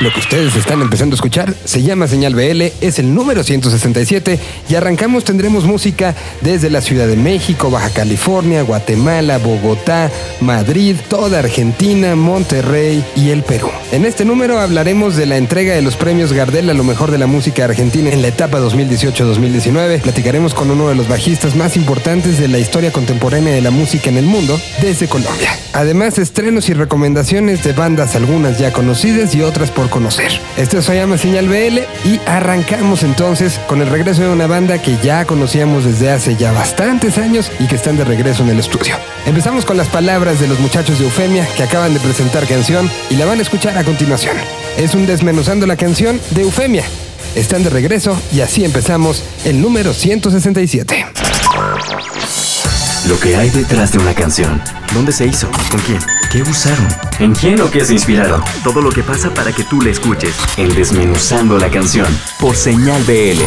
Lo que ustedes están empezando a escuchar se llama Señal BL, es el número 167 y arrancamos tendremos música desde la Ciudad de México, Baja California, Guatemala, Bogotá, Madrid, toda Argentina, Monterrey y el Perú. En este número hablaremos de la entrega de los premios Gardel a lo mejor de la música argentina en la etapa 2018-2019. Platicaremos con uno de los bajistas más importantes de la historia contemporánea de la música en el mundo desde Colombia. Además, estrenos y recomendaciones de bandas algunas ya conocidas y otras por conocer. Esto se llama Señal BL y arrancamos entonces con el regreso de una banda que ya conocíamos desde hace ya bastantes años y que están de regreso en el estudio. Empezamos con las palabras de los muchachos de Eufemia que acaban de presentar canción y la van a escuchar a continuación. Es un desmenuzando la canción de Eufemia. Están de regreso y así empezamos el número 167. Lo que hay detrás de una canción. ¿Dónde se hizo? ¿Con quién? ¿Qué usaron? ¿En quién o qué se inspiraron? Todo lo que pasa para que tú la escuches. En Desmenuzando la canción. Por Señal BL.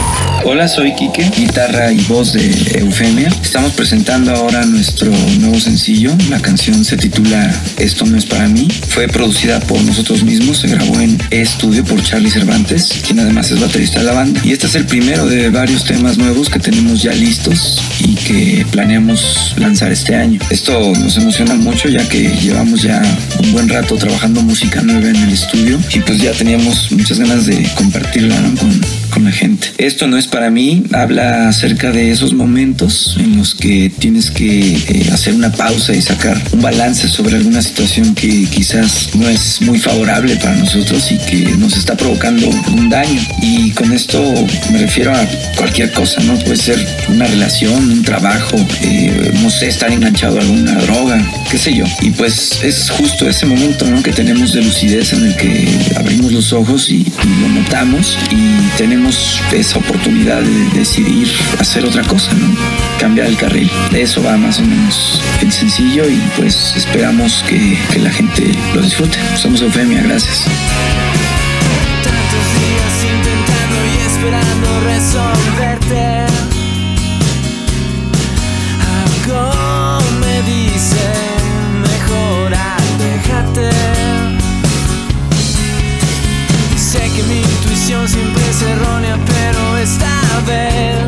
Hola, soy Quique, guitarra y voz de Eufemia. Estamos presentando ahora nuestro nuevo sencillo. La canción se titula Esto no es para mí. Fue producida por nosotros mismos. Se grabó en estudio por Charlie Cervantes, quien además es baterista de la banda. Y este es el primero de varios temas nuevos que tenemos ya listos y que planeamos lanzar este año. Esto nos emociona mucho ya que llevamos ya un buen rato trabajando música nueva en el estudio y pues ya teníamos muchas ganas de compartirla con, con la gente. Esto no es para mí, habla acerca de esos momentos en los que tienes que eh, hacer una pausa y sacar un balance sobre alguna situación que quizás no es muy favorable para nosotros y que nos está provocando un daño. Y con esto me refiero a cualquier cosa, ¿no? Puede ser una relación, un trabajo, eh, no sé, estar enganchado a alguna droga, qué sé yo. Y pues es justo ese momento, ¿no? Que tenemos de lucidez en el que abrimos los ojos y, lo notamos y tenemos esa oportunidad de decidir hacer otra cosa, ¿no? Cambiar el carril. De eso va más o menos el sencillo y pues esperamos que, que la gente lo disfrute. Somos Eufemia, gracias. Vez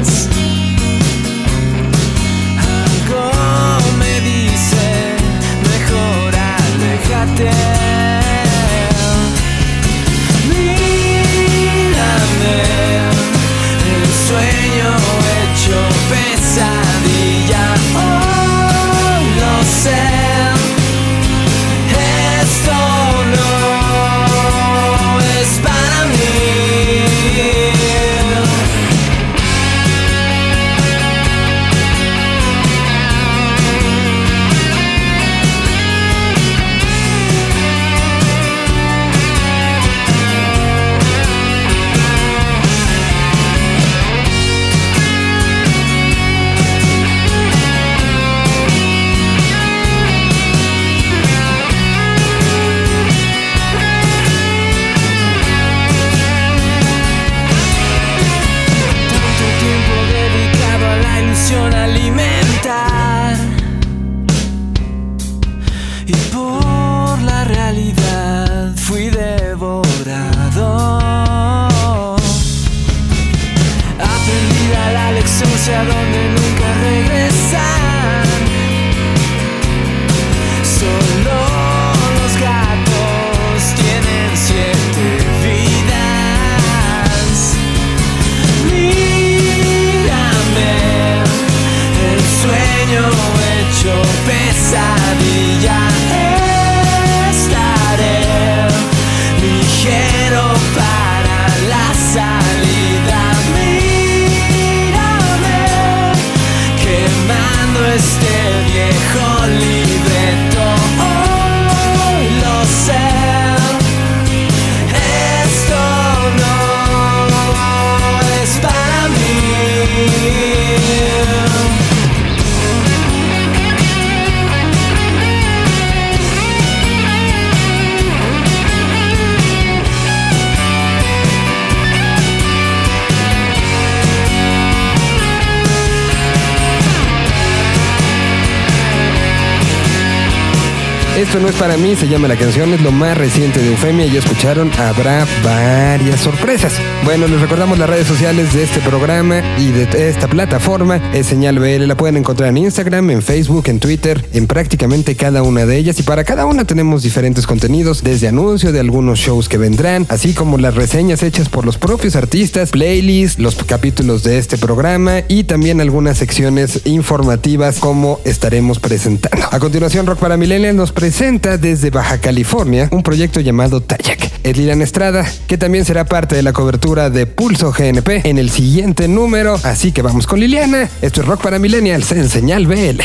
para mí, se llama la canción, es lo más reciente de Eufemia ya escucharon, habrá varias sorpresas. Bueno, les recordamos las redes sociales de este programa y de esta plataforma, es Señal BL, la pueden encontrar en Instagram, en Facebook, en Twitter, en prácticamente cada una de ellas y para cada una tenemos diferentes contenidos, desde anuncio de algunos shows que vendrán, así como las reseñas hechas por los propios artistas, playlists, los capítulos de este programa y también algunas secciones informativas como estaremos presentando. A continuación, Rock para Millennials nos presenta desde Baja California un proyecto llamado Tayak. Es Lilian Estrada, que también será parte de la cobertura de Pulso GNP en el siguiente número. Así que vamos con Liliana. Esto es Rock para Millennials en Señal BL.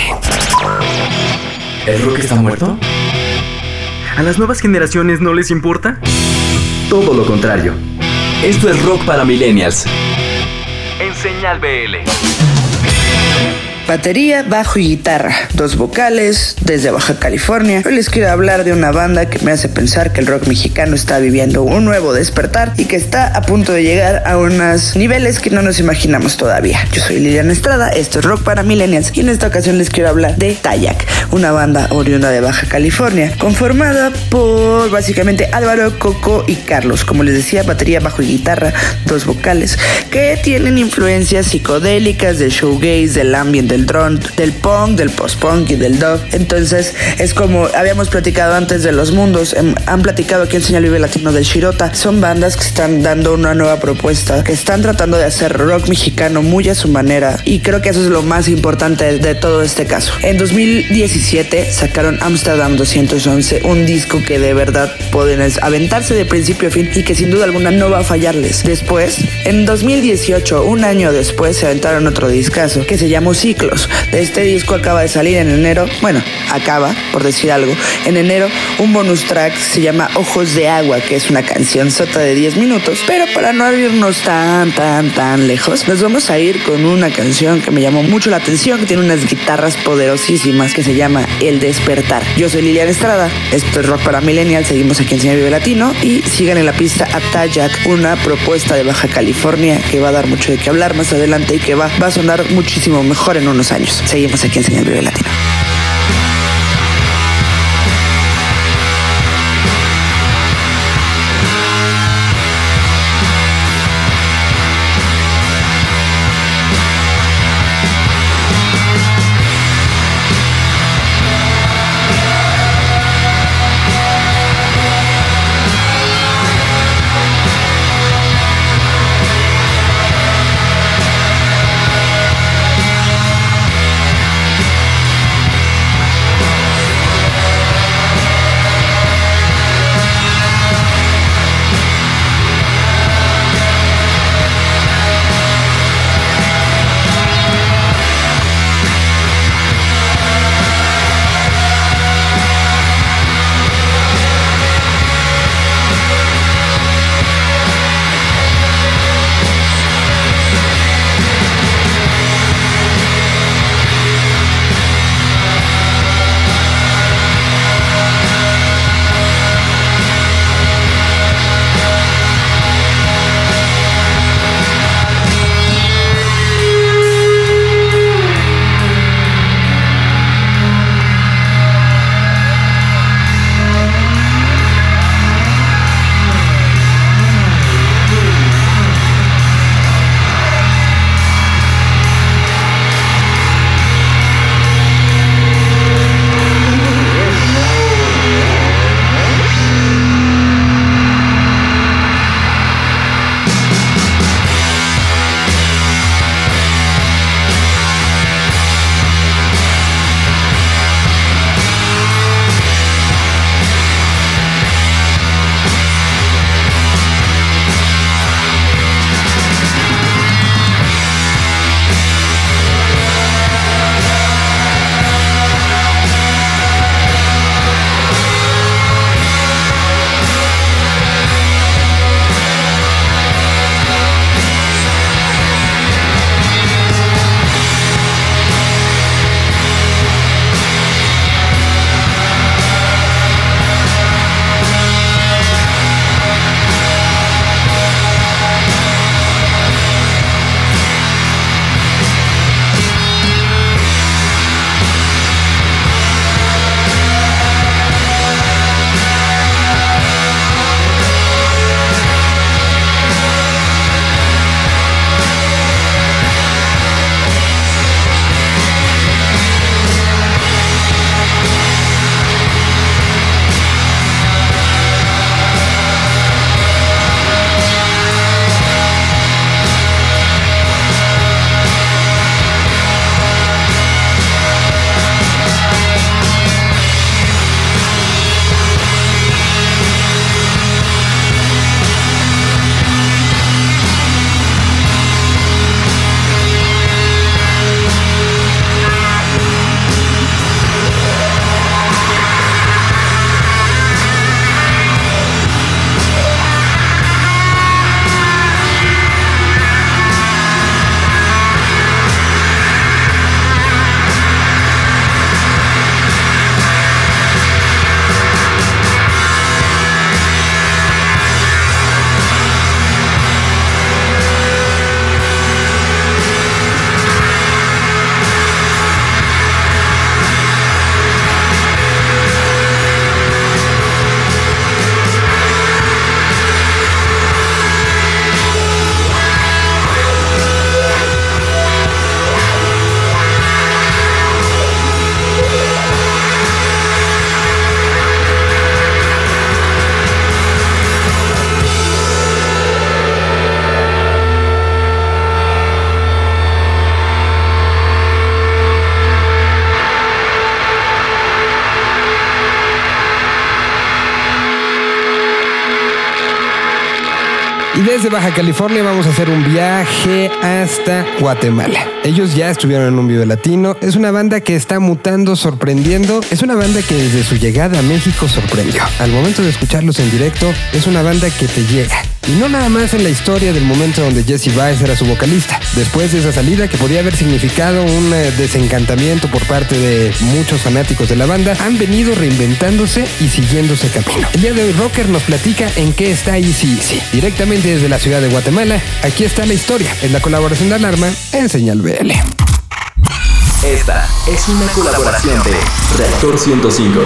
¿El rock está muerto? ¿A las nuevas generaciones no les importa? Todo lo contrario. Esto es Rock para Millennials. En Señal BL. Batería, bajo y guitarra, dos vocales, desde Baja California. Hoy les quiero hablar de una banda que me hace pensar que el rock mexicano está viviendo un nuevo despertar y que está a punto de llegar a unos niveles que no nos imaginamos todavía. Yo soy Liliana Estrada, esto es Rock para Millennials y en esta ocasión les quiero hablar de Tayak, una banda oriunda de Baja California, conformada por básicamente Álvaro, Coco y Carlos. Como les decía, batería, bajo y guitarra, dos vocales, que tienen influencias psicodélicas del showgaze, del ambiente del drone, del punk, del post-punk y del dub. Entonces es como habíamos platicado antes de los mundos, em, han platicado aquí en Señal Vive Latino del Shirota. Son bandas que están dando una nueva propuesta, que están tratando de hacer rock mexicano muy a su manera y creo que eso es lo más importante de todo este caso. En 2017 sacaron Amsterdam 211, un disco que de verdad pueden aventarse de principio a fin y que sin duda alguna no va a fallarles. Después, en 2018, un año después, se aventaron otro discazo que se llamó Ciclo de este disco acaba de salir en enero, bueno, acaba, por decir algo, en enero un bonus track se llama Ojos de Agua, que es una canción sota de 10 minutos, pero para no irnos tan, tan, tan lejos, nos vamos a ir con una canción que me llamó mucho la atención, que tiene unas guitarras poderosísimas, que se llama El Despertar. Yo soy Liliana Estrada, esto es Rock para Millennial, seguimos aquí en Señor Vive Latino y sigan en la pista a Tayak, una propuesta de Baja California que va a dar mucho de qué hablar más adelante y que va, va a sonar muchísimo mejor en un unos años. Seguimos aquí en Señal Vive Latino. Baja California vamos a hacer un viaje hasta Guatemala. Ellos ya estuvieron en un video latino. Es una banda que está mutando, sorprendiendo. Es una banda que desde su llegada a México sorprendió. Al momento de escucharlos en directo, es una banda que te llega. Y no nada más en la historia del momento donde Jesse Baez era su vocalista. Después de esa salida, que podía haber significado un eh, desencantamiento por parte de muchos fanáticos de la banda, han venido reinventándose y siguiéndose camino. El día de hoy, Rocker nos platica en qué está Easy Easy. Directamente desde la ciudad de Guatemala, aquí está la historia. Es la colaboración de Alarma en Señal BL. Esta es una colaboración de Reactor 105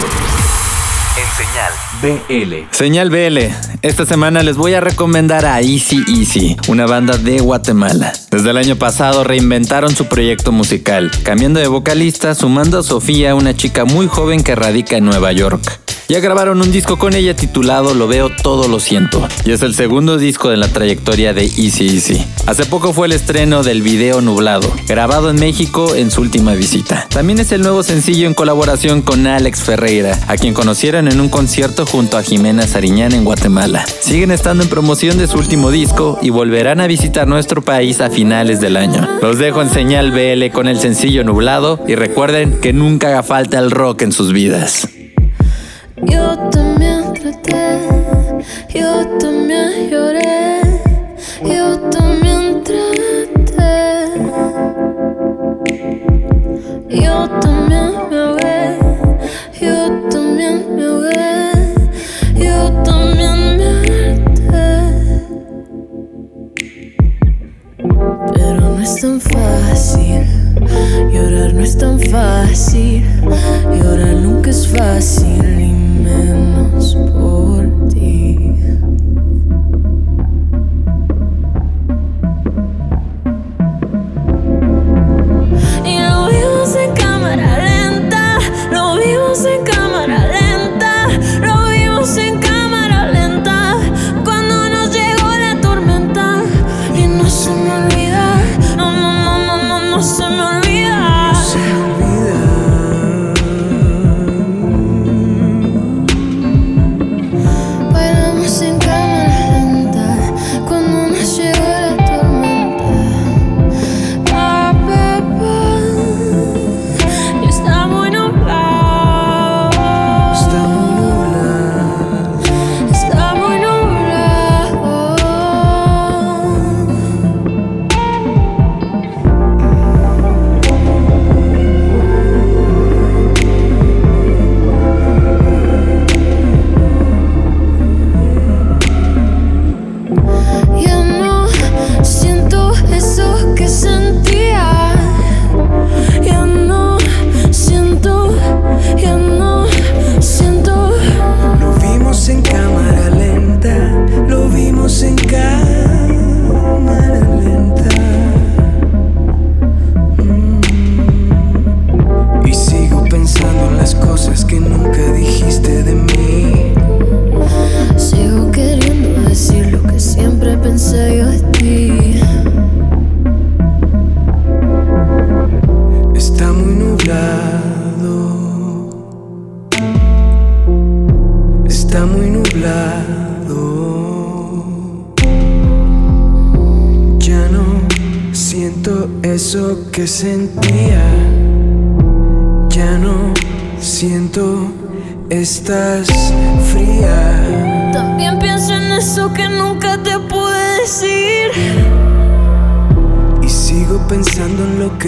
en Señal BL. Señal BL. Esta semana les voy a recomendar a Easy Easy, una banda de Guatemala. Desde el año pasado reinventaron su proyecto musical, cambiando de vocalista, sumando a Sofía, una chica muy joven que radica en Nueva York. Ya grabaron un disco con ella titulado Lo veo todo lo siento, y es el segundo disco de la trayectoria de Easy Easy. Hace poco fue el estreno del video Nublado, grabado en México en su última visita. También es el nuevo sencillo en colaboración con Alex Ferreira, a quien conocieron en un concierto junto a Jimena Sariñán en Guatemala. Siguen estando en promoción de su último disco y volverán a visitar nuestro país a finales del año. Los dejo en señal BL con el sencillo Nublado y recuerden que nunca haga falta el rock en sus vidas. Yo también traté, yo también lloré, yo también traté. Yo también me ahogué, yo también me ahogué, yo también me harté. Pero no es tan fácil, llorar no es tan fácil, llorar nunca es fácil menos por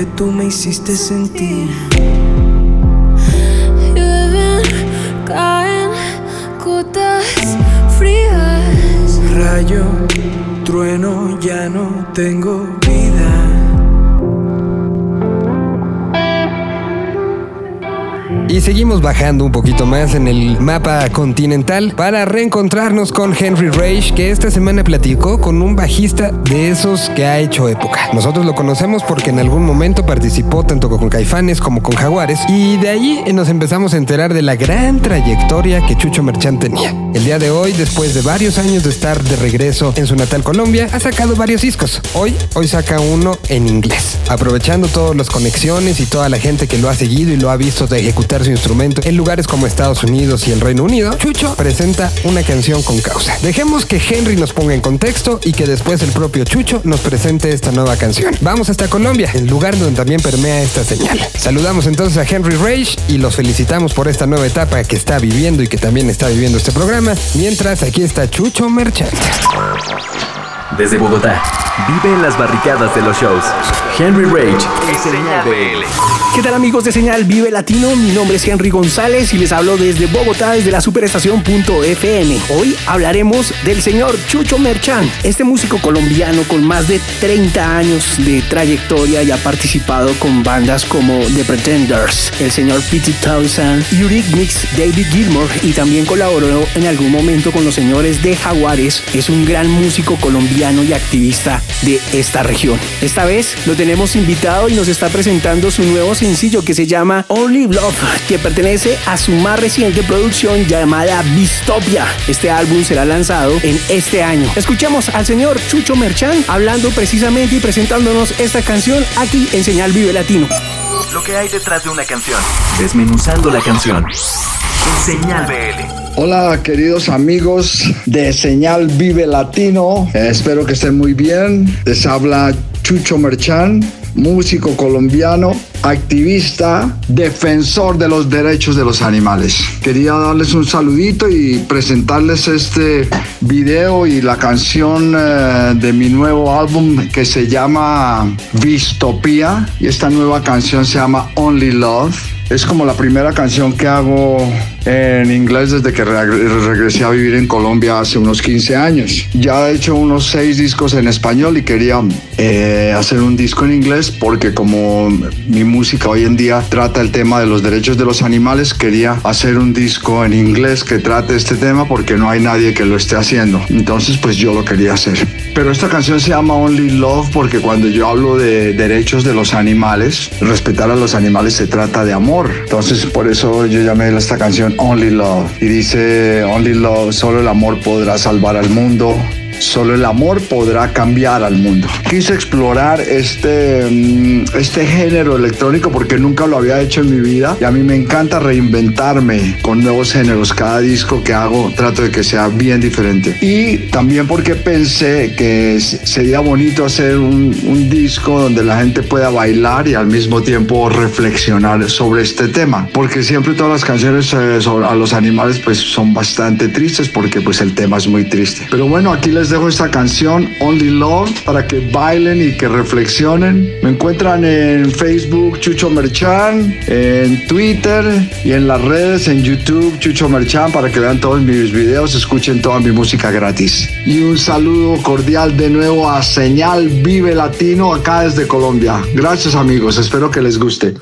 que tú me hiciste sentir. Seguimos bajando un poquito más en el mapa continental para reencontrarnos con Henry Rage, que esta semana platicó con un bajista de esos que ha hecho época. Nosotros lo conocemos porque en algún momento participó tanto con Caifanes como con Jaguares, y de allí nos empezamos a enterar de la gran trayectoria que Chucho Merchán tenía. El día de hoy, después de varios años de estar de regreso en su natal Colombia, ha sacado varios discos. Hoy, hoy saca uno en inglés, aprovechando todas las conexiones y toda la gente que lo ha seguido y lo ha visto de ejecutar su instrumento en lugares como Estados Unidos y el Reino Unido, Chucho presenta una canción con causa. Dejemos que Henry nos ponga en contexto y que después el propio Chucho nos presente esta nueva canción. Vamos hasta Colombia, el lugar donde también permea esta señal. Saludamos entonces a Henry Rage y los felicitamos por esta nueva etapa que está viviendo y que también está viviendo este programa. Mientras aquí está Chucho Merchant. Desde Bogotá, vive en las barricadas de los shows. Henry Rage en Señal BL. ¿Qué tal amigos de Señal Vive Latino? Mi nombre es Henry González y les hablo desde Bogotá, desde la superestación.fm. Hoy hablaremos del señor Chucho Merchán, este músico colombiano con más de 30 años de trayectoria y ha participado con bandas como The Pretenders, el señor Pete Townsend, Eurythmics, David Gilmour y también colaboró en algún momento con los señores de Jaguares. Es un gran músico colombiano y activista de esta región. Esta vez lo tenemos invitado y nos está presentando su nuevo sencillo que se llama Only Love, que pertenece a su más reciente producción llamada Bistopia. Este álbum será lanzado en este año. Escuchemos al señor Chucho Merchán hablando precisamente y presentándonos esta canción aquí en Señal Vive Latino. Lo que hay detrás de una canción. Desmenuzando la canción. En Señal BL. Hola queridos amigos de Señal Vive Latino, Eh, espero que estén muy bien. Les habla Chucho Merchán, músico colombiano, activista, defensor de los derechos de los animales. Quería darles un saludito y presentarles este video y la canción eh, de mi nuevo álbum que se llama Distopía y esta nueva canción se llama Only Love. Es como la primera canción que hago en inglés desde que re- regresé a vivir en Colombia hace unos 15 años. Ya he hecho unos 6 discos en español y quería eh, hacer un disco en inglés porque como mi música hoy en día trata el tema de los derechos de los animales, quería hacer un disco en inglés que trate este tema porque no hay nadie que lo esté haciendo. Entonces pues yo lo quería hacer. Pero esta canción se llama Only Love porque cuando yo hablo de derechos de los animales, respetar a los animales se trata de amor. Entonces por eso yo llamé esta canción Only Love. Y dice Only Love, solo el amor podrá salvar al mundo. Solo el amor podrá cambiar al mundo. Quise explorar este, mm, este género electrónico porque nunca lo había hecho en mi vida y a mí me encanta reinventarme con nuevos géneros. Cada disco que hago trato de que sea bien diferente. Y también porque pensé que sería bonito hacer un, un disco donde la gente pueda bailar y al mismo tiempo reflexionar sobre este tema. Porque siempre todas las canciones eh, sobre- a los animales pues son bastante tristes porque pues el tema es muy triste. Pero bueno, aquí les dejo esta canción Only Love para que bailen y que reflexionen. Me encuentran en Facebook Chucho Merchan, en Twitter y en las redes en YouTube Chucho Merchan para que vean todos mis videos, escuchen toda mi música gratis. Y un saludo cordial de nuevo a Señal Vive Latino acá desde Colombia. Gracias amigos, espero que les guste.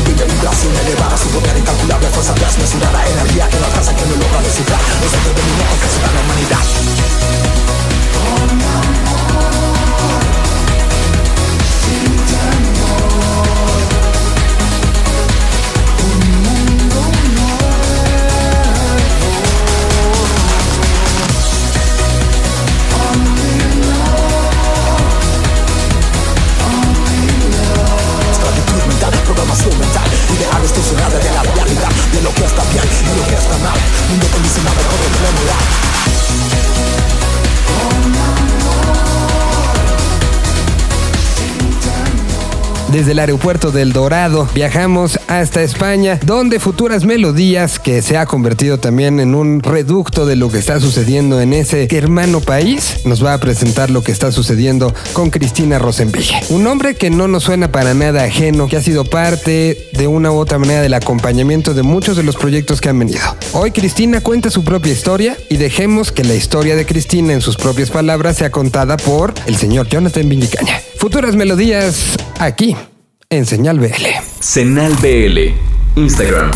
El amor a su vida vibración elevada Su poder incalculable, fuerza desmesurada Energía que no alcanza, que no logra descifrar Los entretenimientos que se dan a la humanidad mental Idea distorsionada de la realidad De lo que está bien y lo que está mal. Mundo condicionado por Desde el aeropuerto del Dorado viajamos hasta España, donde Futuras Melodías, que se ha convertido también en un reducto de lo que está sucediendo en ese hermano país, nos va a presentar lo que está sucediendo con Cristina Rosenville. Un hombre que no nos suena para nada ajeno, que ha sido parte de una u otra manera del acompañamiento de muchos de los proyectos que han venido. Hoy Cristina cuenta su propia historia y dejemos que la historia de Cristina en sus propias palabras sea contada por el señor Jonathan Villicaña. Futuras Melodías aquí en Señal BL. Señal BL. Instagram.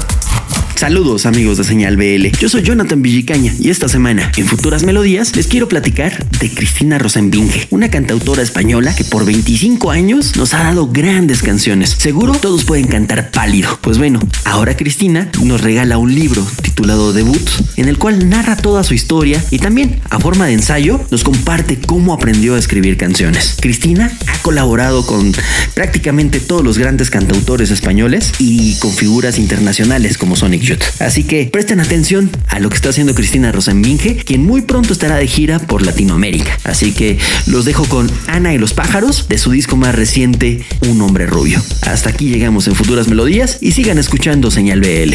Saludos amigos de Señal BL, yo soy Jonathan Villicaña y esta semana en Futuras Melodías les quiero platicar de Cristina Rosenbinge, una cantautora española que por 25 años nos ha dado grandes canciones. Seguro todos pueden cantar pálido. Pues bueno, ahora Cristina nos regala un libro titulado Debut, en el cual narra toda su historia y también, a forma de ensayo, nos comparte cómo aprendió a escribir canciones. Cristina ha colaborado con prácticamente todos los grandes cantautores españoles y con figuras internacionales como Sonic Así que presten atención a lo que está haciendo Cristina Rosenbinge, quien muy pronto estará de gira por Latinoamérica. Así que los dejo con Ana y los pájaros de su disco más reciente, Un hombre rubio. Hasta aquí llegamos en futuras melodías y sigan escuchando Señal BL.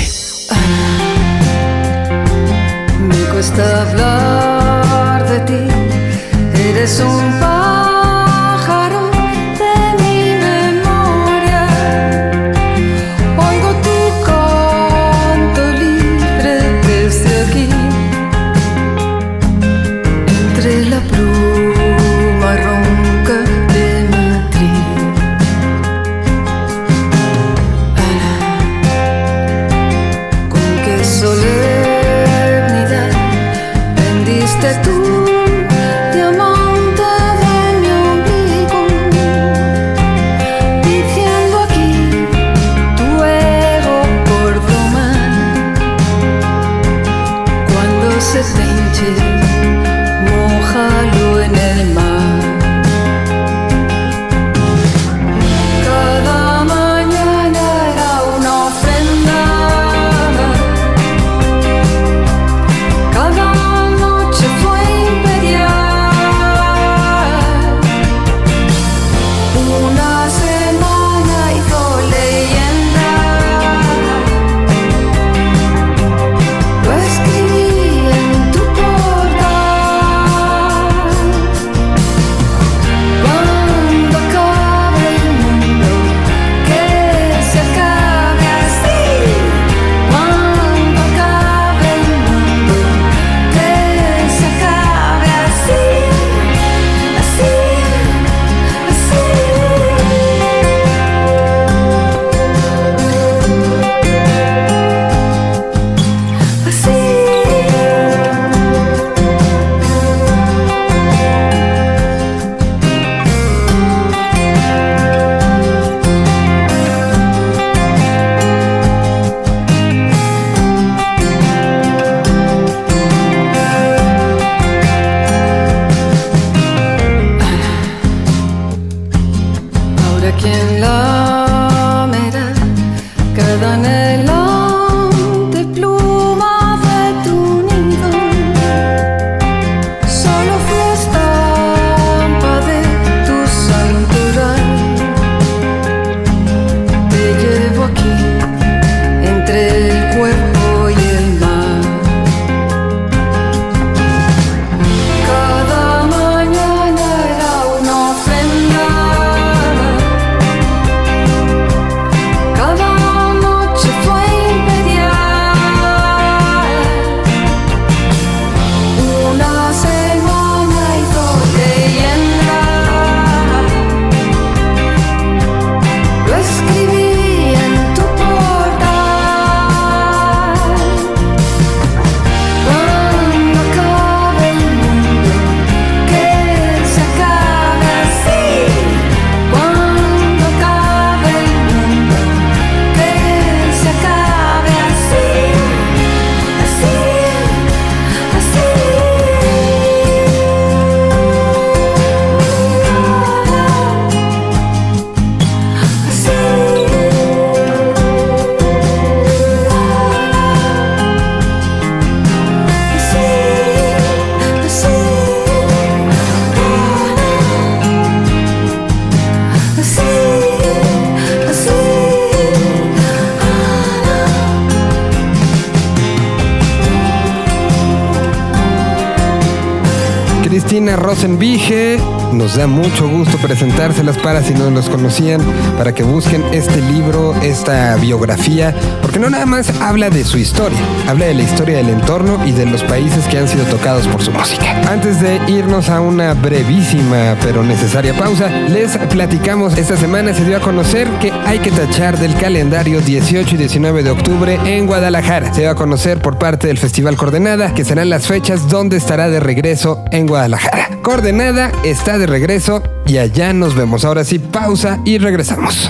Cristina Rosenbige. Nos da mucho gusto presentárselas para si no los conocían, para que busquen este libro, esta biografía, porque no nada más habla de su historia, habla de la historia del entorno y de los países que han sido tocados por su música. Antes de irnos a una brevísima pero necesaria pausa, les platicamos, esta semana se dio a conocer que hay que tachar del calendario 18 y 19 de octubre en Guadalajara. Se dio a conocer por parte del Festival Coordenada que serán las fechas donde estará de regreso en Guadalajara. Coordenada está de regreso y allá nos vemos. Ahora sí, pausa y regresamos.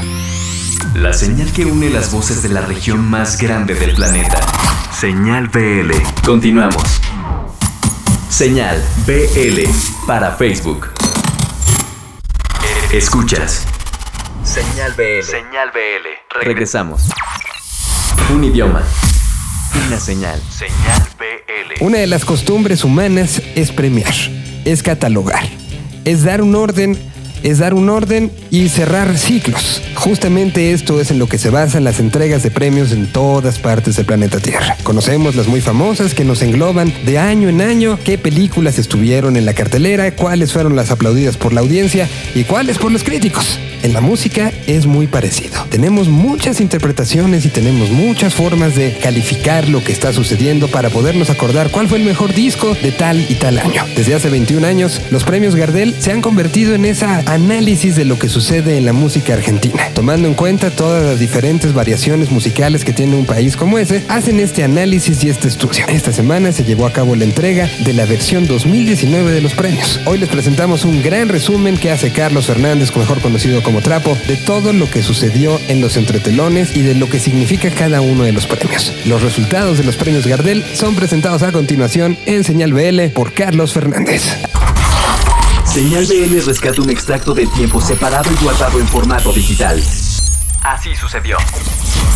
La señal que une las voces de la región más grande del planeta. Señal BL. Continuamos. Señal BL para Facebook. Escuchas. Señal BL. Señal BL. Regresamos. Un idioma. Una señal. Señal BL. Una de las costumbres humanas es premiar, es catalogar, es dar un orden, es dar un orden y cerrar ciclos. Justamente esto es en lo que se basan las entregas de premios en todas partes del planeta Tierra. Conocemos las muy famosas que nos engloban de año en año, qué películas estuvieron en la cartelera, cuáles fueron las aplaudidas por la audiencia y cuáles por los críticos. En la música es muy parecido. Tenemos muchas interpretaciones y tenemos muchas formas de calificar lo que está sucediendo para podernos acordar cuál fue el mejor disco de tal y tal año. Desde hace 21 años, los premios Gardel se han convertido en esa análisis de lo que sucede en la música argentina. Tomando en cuenta todas las diferentes variaciones musicales que tiene un país como ese, hacen este análisis y este estudio. Esta semana se llevó a cabo la entrega de la versión 2019 de los premios. Hoy les presentamos un gran resumen que hace Carlos Fernández, mejor conocido como Trapo, de todo lo que sucedió en los entretelones y de lo que significa cada uno de los premios. Los resultados de los premios Gardel son presentados a continuación en Señal BL por Carlos Fernández. Señal BL rescata un extracto del tiempo separado y guardado en formato digital. Así sucedió.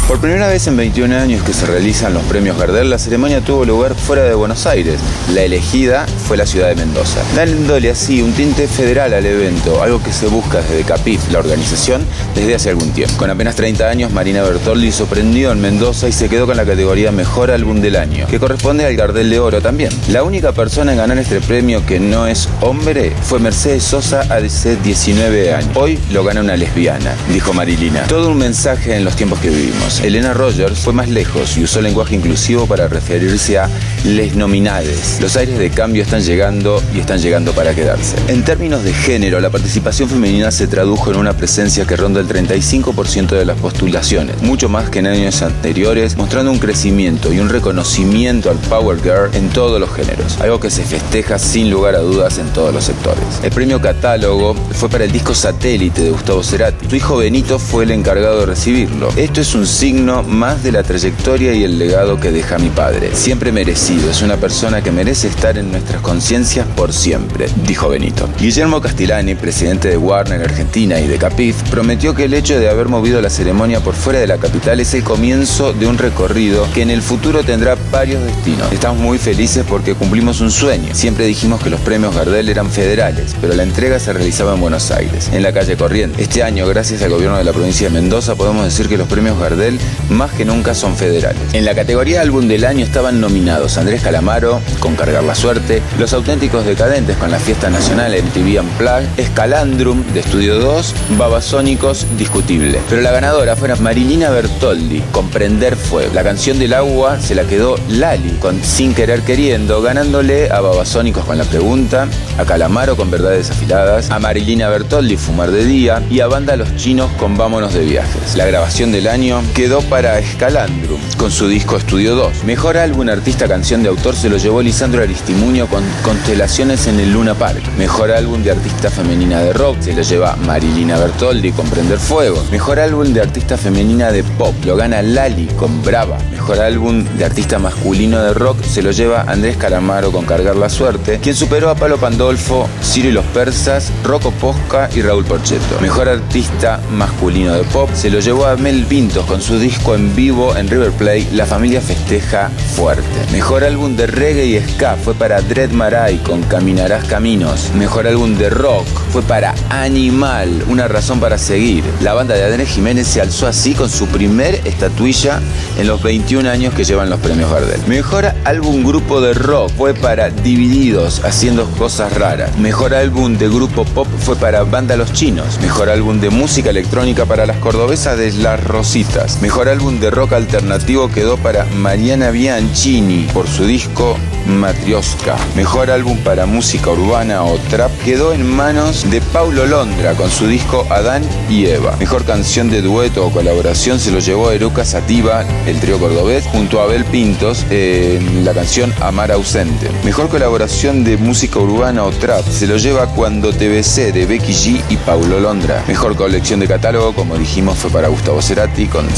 Por primera vez en 21 años que se realizan los premios Gardel, la ceremonia tuvo lugar fuera de Buenos Aires. La elegida fue la ciudad de Mendoza, dándole así un tinte federal al evento, algo que se busca desde CAPIF, la organización, desde hace algún tiempo. Con apenas 30 años, Marina Bertoldi sorprendió en Mendoza y se quedó con la categoría Mejor Álbum del Año, que corresponde al Gardel de Oro también. La única persona en ganar este premio que no es hombre fue Mercedes Sosa hace 19 años. Hoy lo gana una lesbiana, dijo Marilina. Todo un mensaje en los tiempos que vivimos. Elena Rogers fue más lejos y usó lenguaje inclusivo para referirse a les nominades. Los aires de cambio están llegando y están llegando para quedarse. En términos de género, la participación femenina se tradujo en una presencia que ronda el 35% de las postulaciones, mucho más que en años anteriores, mostrando un crecimiento y un reconocimiento al Power Girl en todos los géneros, algo que se festeja sin lugar a dudas en todos los sectores. El premio Catálogo fue para el disco Satélite de Gustavo Cerati. Su hijo Benito fue el encargado de recibirlo. Esto es un signo más de la trayectoria y el legado que deja mi padre. Siempre merecido, es una persona que merece estar en nuestras conciencias por siempre, dijo Benito. Guillermo Castellani, presidente de Warner Argentina y de Capif, prometió que el hecho de haber movido la ceremonia por fuera de la capital es el comienzo de un recorrido que en el futuro tendrá varios destinos. Estamos muy felices porque cumplimos un sueño. Siempre dijimos que los premios Gardel eran federales, pero la entrega se realizaba en Buenos Aires, en la calle Corriente. Este año, gracias al gobierno de la provincia de Mendoza, podemos decir que los premios Gardel más que nunca son federales. En la categoría álbum del año estaban nominados Andrés Calamaro con Cargar la Suerte, Los Auténticos Decadentes con la Fiesta Nacional MTV Unplugged, Escalandrum de Estudio 2, Babasónicos Discutible. Pero la ganadora fue Marilina Bertoldi con Prender Fuego. La canción del agua se la quedó Lali con Sin Querer Queriendo, ganándole a Babasónicos con La Pregunta, a Calamaro con Verdades Afiladas, a Marilina Bertoldi Fumar de Día y a Banda Los Chinos con Vámonos de Viajes. La grabación del año quedó para Escalandrum con su disco Estudio 2. Mejor álbum artista canción de autor se lo llevó Lisandro Aristimuño con Constelaciones en el Luna Park. Mejor álbum de artista femenina de rock se lo lleva Marilina Bertoldi con Prender Fuego. Mejor álbum de artista femenina de pop lo gana Lali con Brava. Mejor álbum de artista masculino de rock se lo lleva Andrés Calamaro con Cargar la Suerte, quien superó a Palo Pandolfo, Ciro y los Persas, Rocco Posca y Raúl Porchetto. Mejor artista masculino de pop se lo llevó a Mel Pintos con su disco en vivo en River Plate La familia festeja fuerte. Mejor álbum de reggae y ska fue para Dread Marai con Caminarás Caminos. Mejor álbum de rock fue para Animal, una razón para seguir. La banda de Andrés Jiménez se alzó así con su primer estatuilla en los 21 años que llevan los premios Gardel. Mejor álbum grupo de rock fue para Divididos, haciendo cosas raras. Mejor álbum de grupo pop fue para Banda Los Chinos. Mejor álbum de música electrónica para las cordobesas de Las Rositas. Mejor álbum de rock alternativo quedó para Mariana Bianchini por su disco Matrioska. Mejor álbum para música urbana o trap quedó en manos de Paulo Londra con su disco Adán y Eva. Mejor canción de dueto o colaboración se lo llevó Eruca Sativa, el trío cordobés, junto a Abel Pintos en la canción Amar Ausente. Mejor colaboración de música urbana o trap se lo lleva Cuando te besé de Becky G y Paulo Londra. Mejor colección de catálogo, como dijimos, fue para Gustavo Cerati con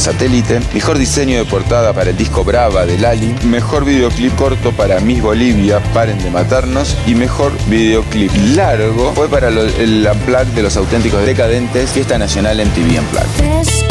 Mejor diseño de portada para el disco Brava de Lali. Mejor videoclip corto para Miss Bolivia, Paren de Matarnos. Y mejor videoclip largo fue para lo- el de los auténticos decadentes, Fiesta Nacional en TV Unplugged.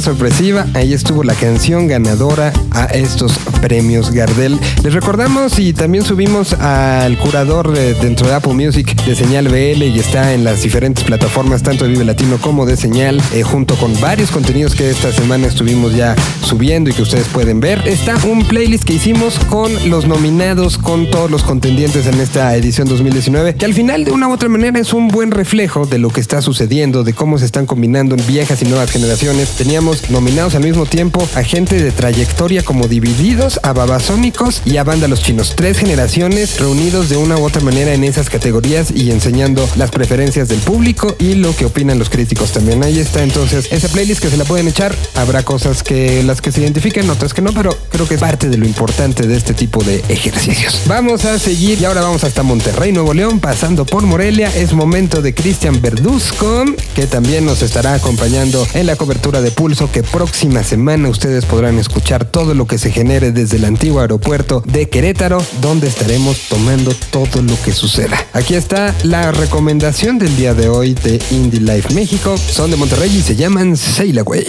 Sorpresiva. Ahí estuvo la canción ganadora a estos premios Gardel. Les recordamos y también subimos al curador eh, dentro de Apple Music de Señal BL y está en las diferentes plataformas, tanto de Vive Latino como de Señal, eh, junto con varios contenidos que esta semana estuvimos ya subiendo y que ustedes pueden ver. Está un playlist que hicimos con los nominados, con todos los contendientes en esta edición 2019, que al final de una u otra manera es un buen reflejo de lo que está sucediendo, de cómo se están combinando en viejas y nuevas generaciones. Teníamos nominados al mismo tiempo a gente de trayectoria como Divididos, a Babasónicos y a Banda Los Chinos. Tres generaciones reunidos de una u otra manera en esas categorías y enseñando las preferencias del público y lo que opinan los críticos también. Ahí está entonces esa playlist que se la pueden echar. Habrá cosas que las que se identifiquen, otras que no, pero creo que es parte de lo importante de este tipo de ejercicios. Vamos a seguir y ahora vamos hasta Monterrey, Nuevo León, pasando por Morelia. Es momento de Cristian Verduzco, que también nos estará acompañando en la cobertura de Que próxima semana ustedes podrán escuchar todo lo que se genere desde el antiguo aeropuerto de Querétaro, donde estaremos tomando todo lo que suceda. Aquí está la recomendación del día de hoy de Indie Life México. Son de Monterrey y se llaman Sail Away.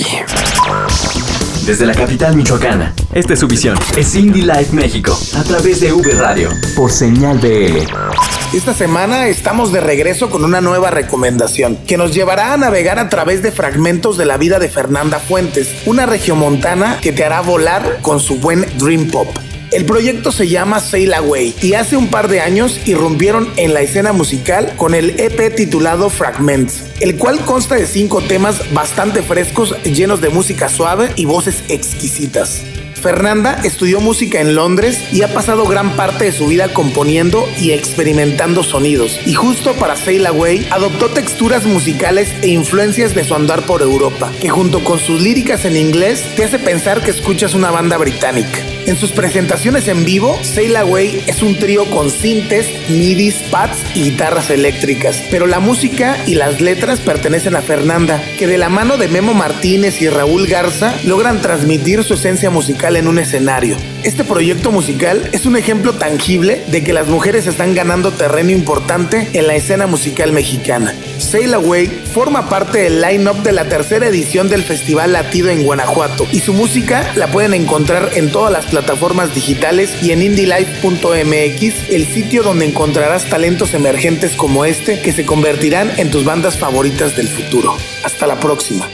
Desde la capital michoacana, esta es su visión. Es Indie Life México, a través de V Radio, por señal BL. Esta semana estamos de regreso con una nueva recomendación que nos llevará a navegar a través de fragmentos de la vida de Fernanda Fuentes, una regiomontana que te hará volar con su buen Dream Pop. El proyecto se llama Sail Away y hace un par de años irrumpieron en la escena musical con el EP titulado Fragments, el cual consta de cinco temas bastante frescos llenos de música suave y voces exquisitas. Fernanda estudió música en Londres y ha pasado gran parte de su vida componiendo y experimentando sonidos. Y justo para Sail Away adoptó texturas musicales e influencias de su andar por Europa, que junto con sus líricas en inglés te hace pensar que escuchas una banda británica. En sus presentaciones en vivo, Sail Away es un trío con sintes, midis, pads y guitarras eléctricas, pero la música y las letras pertenecen a Fernanda, que de la mano de Memo Martínez y Raúl Garza logran transmitir su esencia musical en un escenario. Este proyecto musical es un ejemplo tangible de que las mujeres están ganando terreno importante en la escena musical mexicana. Sail Away forma parte del line-up de la tercera edición del Festival Latido en Guanajuato y su música la pueden encontrar en todas las plataformas digitales y en indielife.mx, el sitio donde encontrarás talentos emergentes como este que se convertirán en tus bandas favoritas del futuro. Hasta la próxima.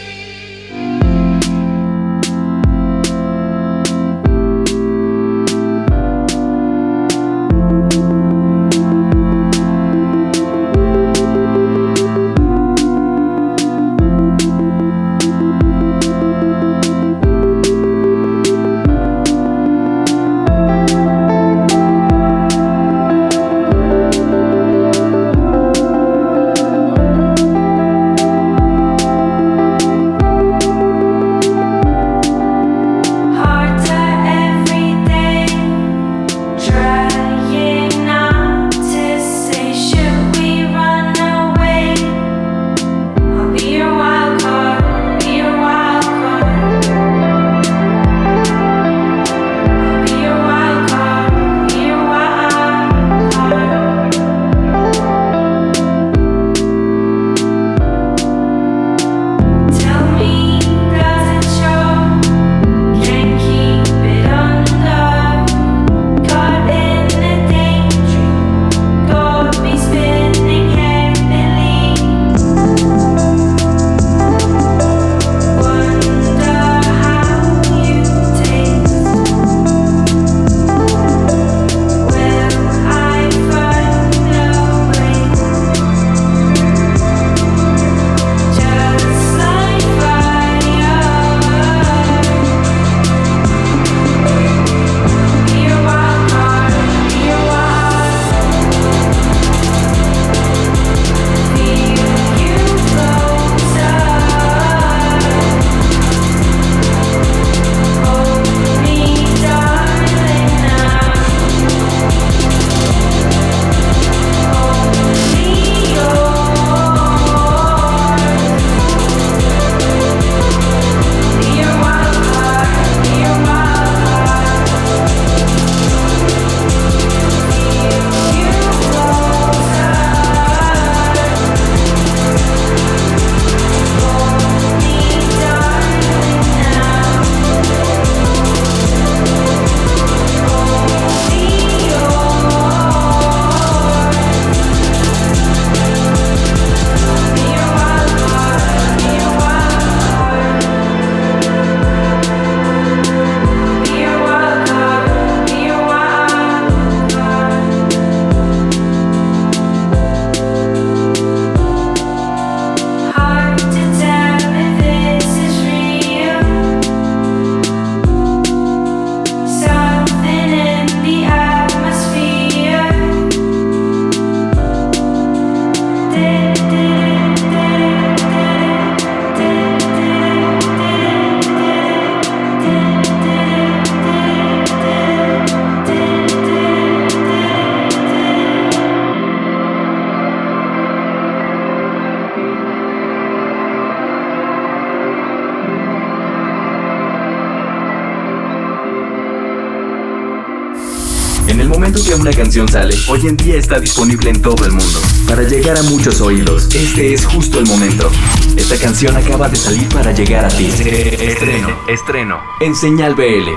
una canción sale, hoy en día está disponible en todo el mundo. Para llegar a muchos oídos, este es justo el momento. Esta canción acaba de salir para llegar a ti. Estreno, estreno. En Señal BL.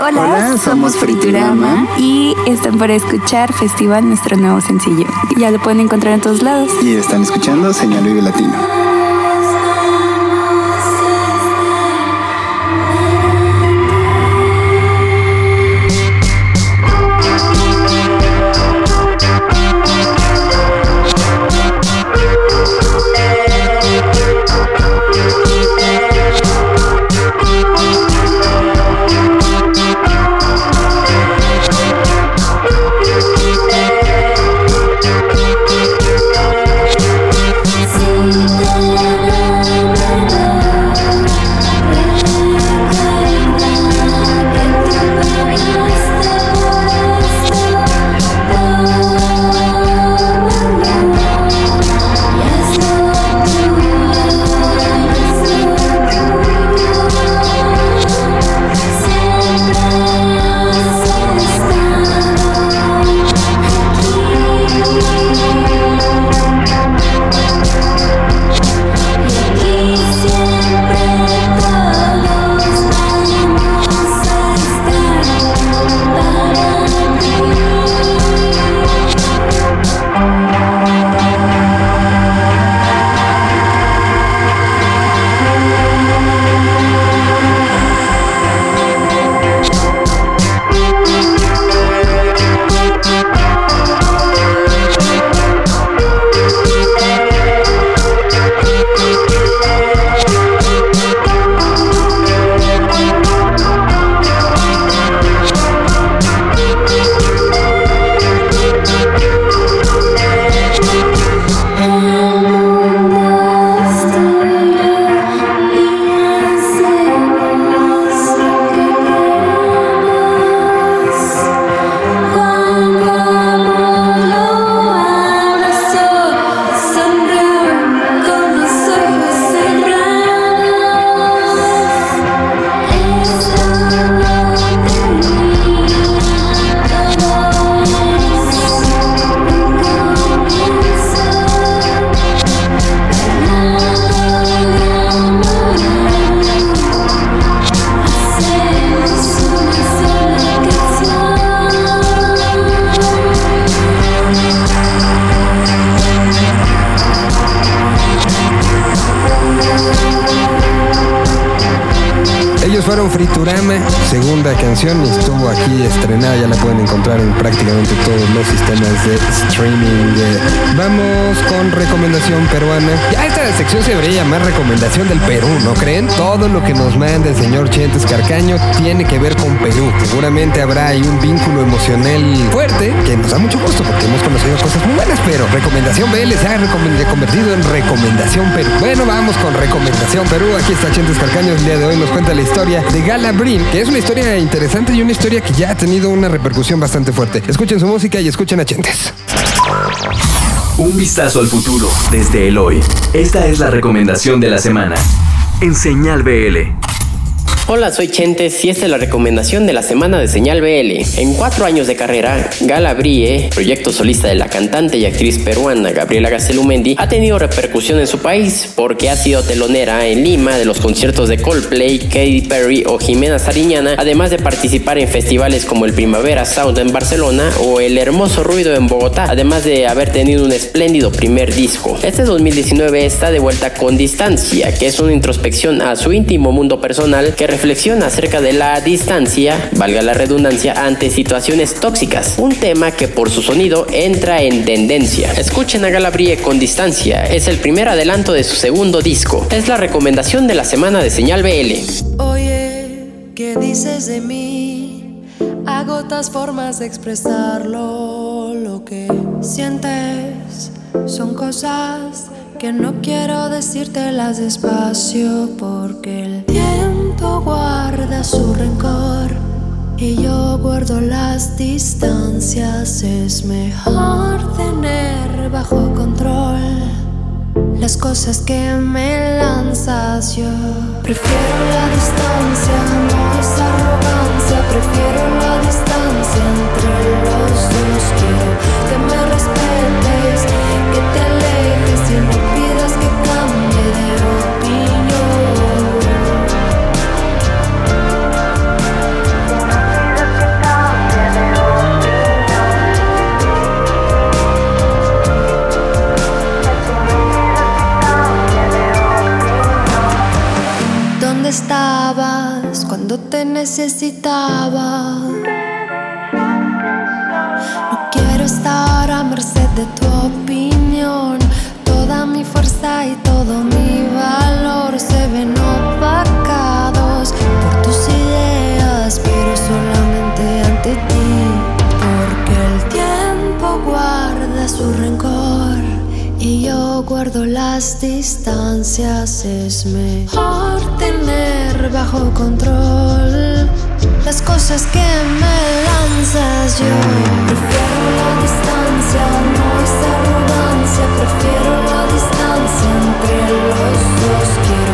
Hola, somos Friturama y están para escuchar Festival, nuestro nuevo sencillo. Ya lo pueden encontrar en todos lados. Y están escuchando Señal Vive Latino. Segunda Recomendación peruana. Ya esta sección se debería llamar recomendación del Perú, ¿no creen? Todo lo que nos manda el señor Chentes Carcaño tiene que ver con Perú. Seguramente habrá ahí un vínculo emocional fuerte que nos da mucho gusto porque hemos conocido cosas muy buenas, pero recomendación BL se ha convertido en recomendación Perú. Bueno, vamos con recomendación Perú. Aquí está Chentes Carcaño. El día de hoy nos cuenta la historia de Gala Brin, que es una historia interesante y una historia que ya ha tenido una repercusión bastante fuerte. Escuchen su música y escuchen a Chentes. Un vistazo al futuro desde el hoy. Esta es la recomendación de la semana. En Señal BL. Hola, soy Chentes y esta es la recomendación de la semana de Señal BL. En cuatro años de carrera, Gala Brie, proyecto solista de la cantante y actriz peruana Gabriela Gastelumendi, ha tenido repercusión en su país porque ha sido telonera en Lima de los conciertos de Coldplay, Katy Perry o Jimena Sariñana, además de participar en festivales como el Primavera Sound en Barcelona o el Hermoso Ruido en Bogotá, además de haber tenido un espléndido primer disco. Este 2019 está de vuelta con Distancia, que es una introspección a su íntimo mundo personal que reflexiona acerca de la distancia, valga la redundancia, ante situaciones tóxicas, un tema que por su sonido entra en tendencia. Escuchen a Galabrie con Distancia, es el primer adelanto de su segundo disco. Es la recomendación de la semana de Señal BL. Oye, ¿qué dices de mí? Agotas formas de expresarlo. Lo que sientes son cosas que no quiero decírtelas despacio porque el tiempo guarda su rencor y yo guardo las distancias. Es mejor tener bajo control las cosas que me lanzas yo. Prefiero la distancia, no es arrogancia. Prefiero la distancia entre los dos. Quiero que me respetes, que te alejes y no pidas que cambie de Estabas cuando te necesitaba? No quiero estar a merced de tu opinión. Toda mi fuerza y todo mi valor se ven opacados por tus ideas, pero solamente ante ti. Porque el tiempo guarda su rencor y yo guardo las distancias. Es mejor tener bajo control las cosas que me lanzas. Yo prefiero la distancia, no esa arrogancia. Prefiero la distancia entre los dos.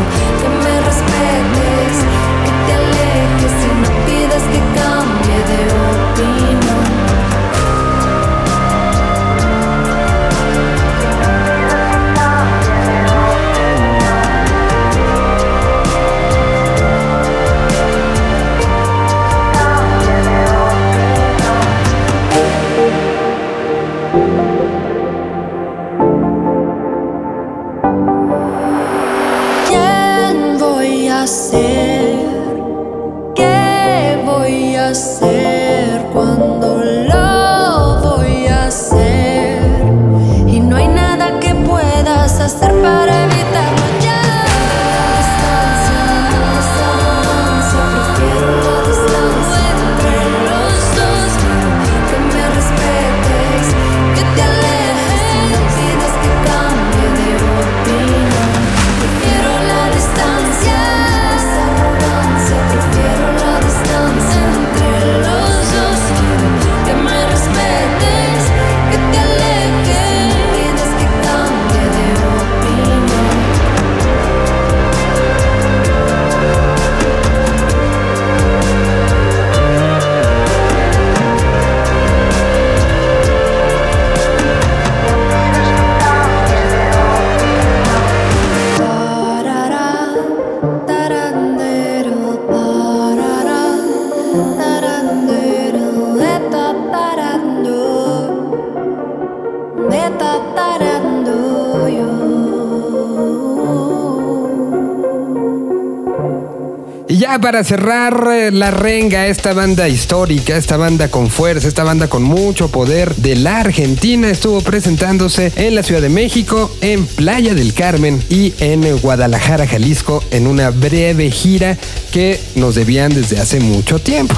Para cerrar eh, la renga, esta banda histórica, esta banda con fuerza, esta banda con mucho poder de la Argentina estuvo presentándose en la Ciudad de México, en Playa del Carmen y en Guadalajara, Jalisco, en una breve gira que nos debían desde hace mucho tiempo.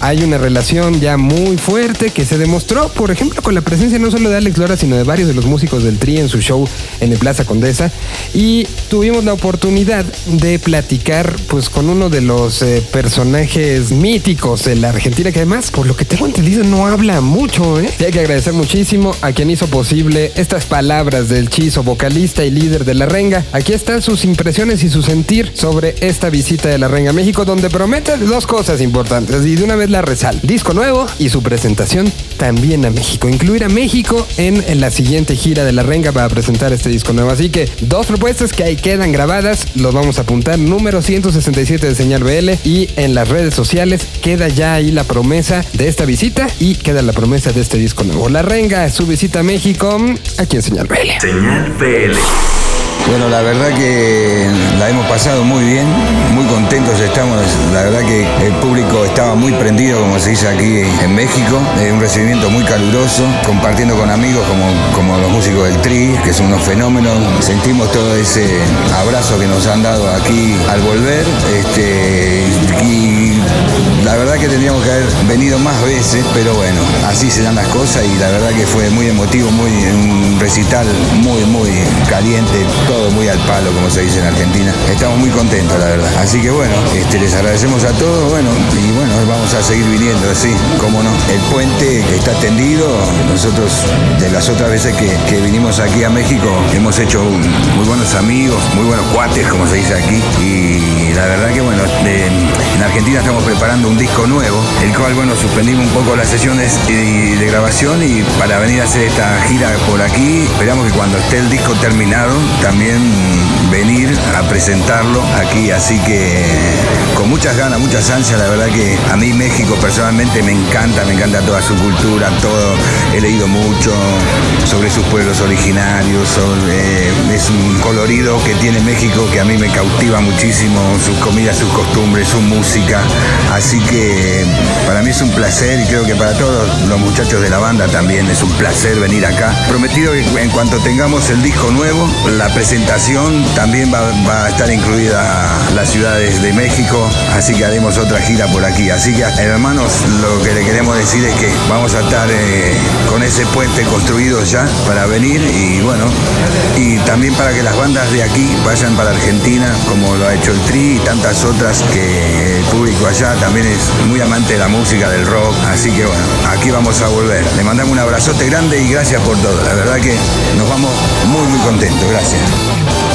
Hay una relación ya muy fuerte que se demostró, por ejemplo, con la presencia no solo de Alex Lora, sino de varios de los músicos del Tri en su show en el Plaza Condesa. Y tuvimos la oportunidad de platicar pues con uno de los eh, personajes míticos de la Argentina, que además, por lo que tengo entendido, no habla mucho. ¿eh? Y hay que agradecer muchísimo a quien hizo posible estas palabras del Chizo, vocalista y líder de La Renga. Aquí están sus impresiones y su sentir sobre esta visita de La Renga a México, donde promete dos cosas importantes. Y de una vez la resal. Disco nuevo y su presentación también a México. Incluir a México en, la siguiente gira de La Renga para presentar este disco nuevo. Así que dos propuestas que ahí quedan grabadas. Los vamos a apuntar. Número 167 de Señal BL. Y en las redes sociales queda ya ahí la promesa de esta visita y queda la promesa de este disco nuevo. La Renga, su visita a México aquí en Señal BL. Señal BL. Bueno, la verdad que la hemos pasado muy bien, muy contentos estamos. La verdad que el público estaba muy prendido, como se dice aquí en México. Un recibimiento muy caluroso, compartiendo con amigos como, como los músicos del Tri, que son unos fenómenos. Sentimos todo ese abrazo que nos han dado aquí al volver. Este, la verdad que tendríamos que haber venido más veces, pero bueno, así se dan las cosas y la verdad que fue muy emotivo, muy un recital muy, muy caliente, todo muy al palo, como se dice en Argentina. Estamos muy contentos, la verdad. Así que bueno, este, les agradecemos a todos, bueno, y bueno, vamos a seguir viniendo, así, cómo no. El puente está tendido, nosotros de las otras veces que, que vinimos aquí a México hemos hecho muy buenos amigos, muy buenos cuates, como se dice aquí, y la verdad que bueno, en Argentina estamos preparando un disco nuevo, el cual bueno, suspendimos un poco las sesiones y- de grabación y para venir a hacer esta gira por aquí, esperamos que cuando esté el disco terminado también venir a presentarlo aquí, así que con muchas ganas, muchas ansias, la verdad que a mí México personalmente me encanta, me encanta toda su cultura, todo, he leído mucho sobre sus pueblos originarios, sobre- es un colorido que tiene México que a mí me cautiva muchísimo, sus comidas, sus costumbres, su música, así que para mí es un placer y creo que para todos los muchachos de la banda también es un placer venir acá. Prometido que en cuanto tengamos el disco nuevo, la presentación también va, va a estar incluida las ciudades de México, así que haremos otra gira por aquí. Así que hermanos, lo que le queremos decir es que vamos a estar eh, con ese puente construido ya para venir y bueno, y también para que las bandas de aquí vayan para Argentina, como lo ha hecho el Tri y tantas otras que el público allá también es muy amante de la música, del rock, así que bueno, aquí vamos a volver. Le mandamos un abrazote grande y gracias por todo. La verdad que nos vamos muy muy contentos. Gracias.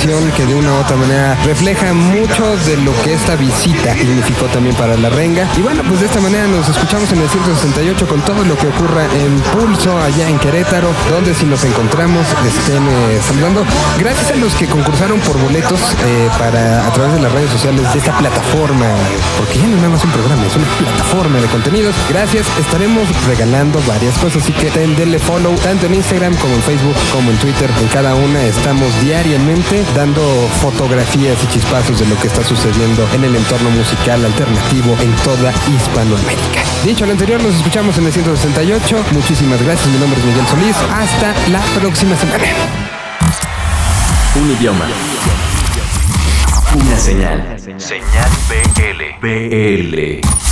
Que de una u otra manera refleja mucho de lo que esta visita significó también para la renga. Y bueno, pues de esta manera nos escuchamos en el 168 con todo lo que ocurra en Pulso, allá en Querétaro, donde si nos encontramos estén eh, saludando. Gracias a los que concursaron por boletos eh, para a través de las redes sociales de esta plataforma, porque ya no es nada más un programa, es una plataforma de contenidos. Gracias, estaremos regalando varias cosas, así que den- denle follow tanto en Instagram como en Facebook como en Twitter. En cada una estamos diariamente dando fotografías y chispazos de lo que está sucediendo en el entorno musical alternativo en toda Hispanoamérica. Dicho lo anterior, nos escuchamos en el 168. Muchísimas gracias, mi nombre es Miguel Solís. Hasta la próxima semana. Un idioma. Una señal. Señal BL. BL.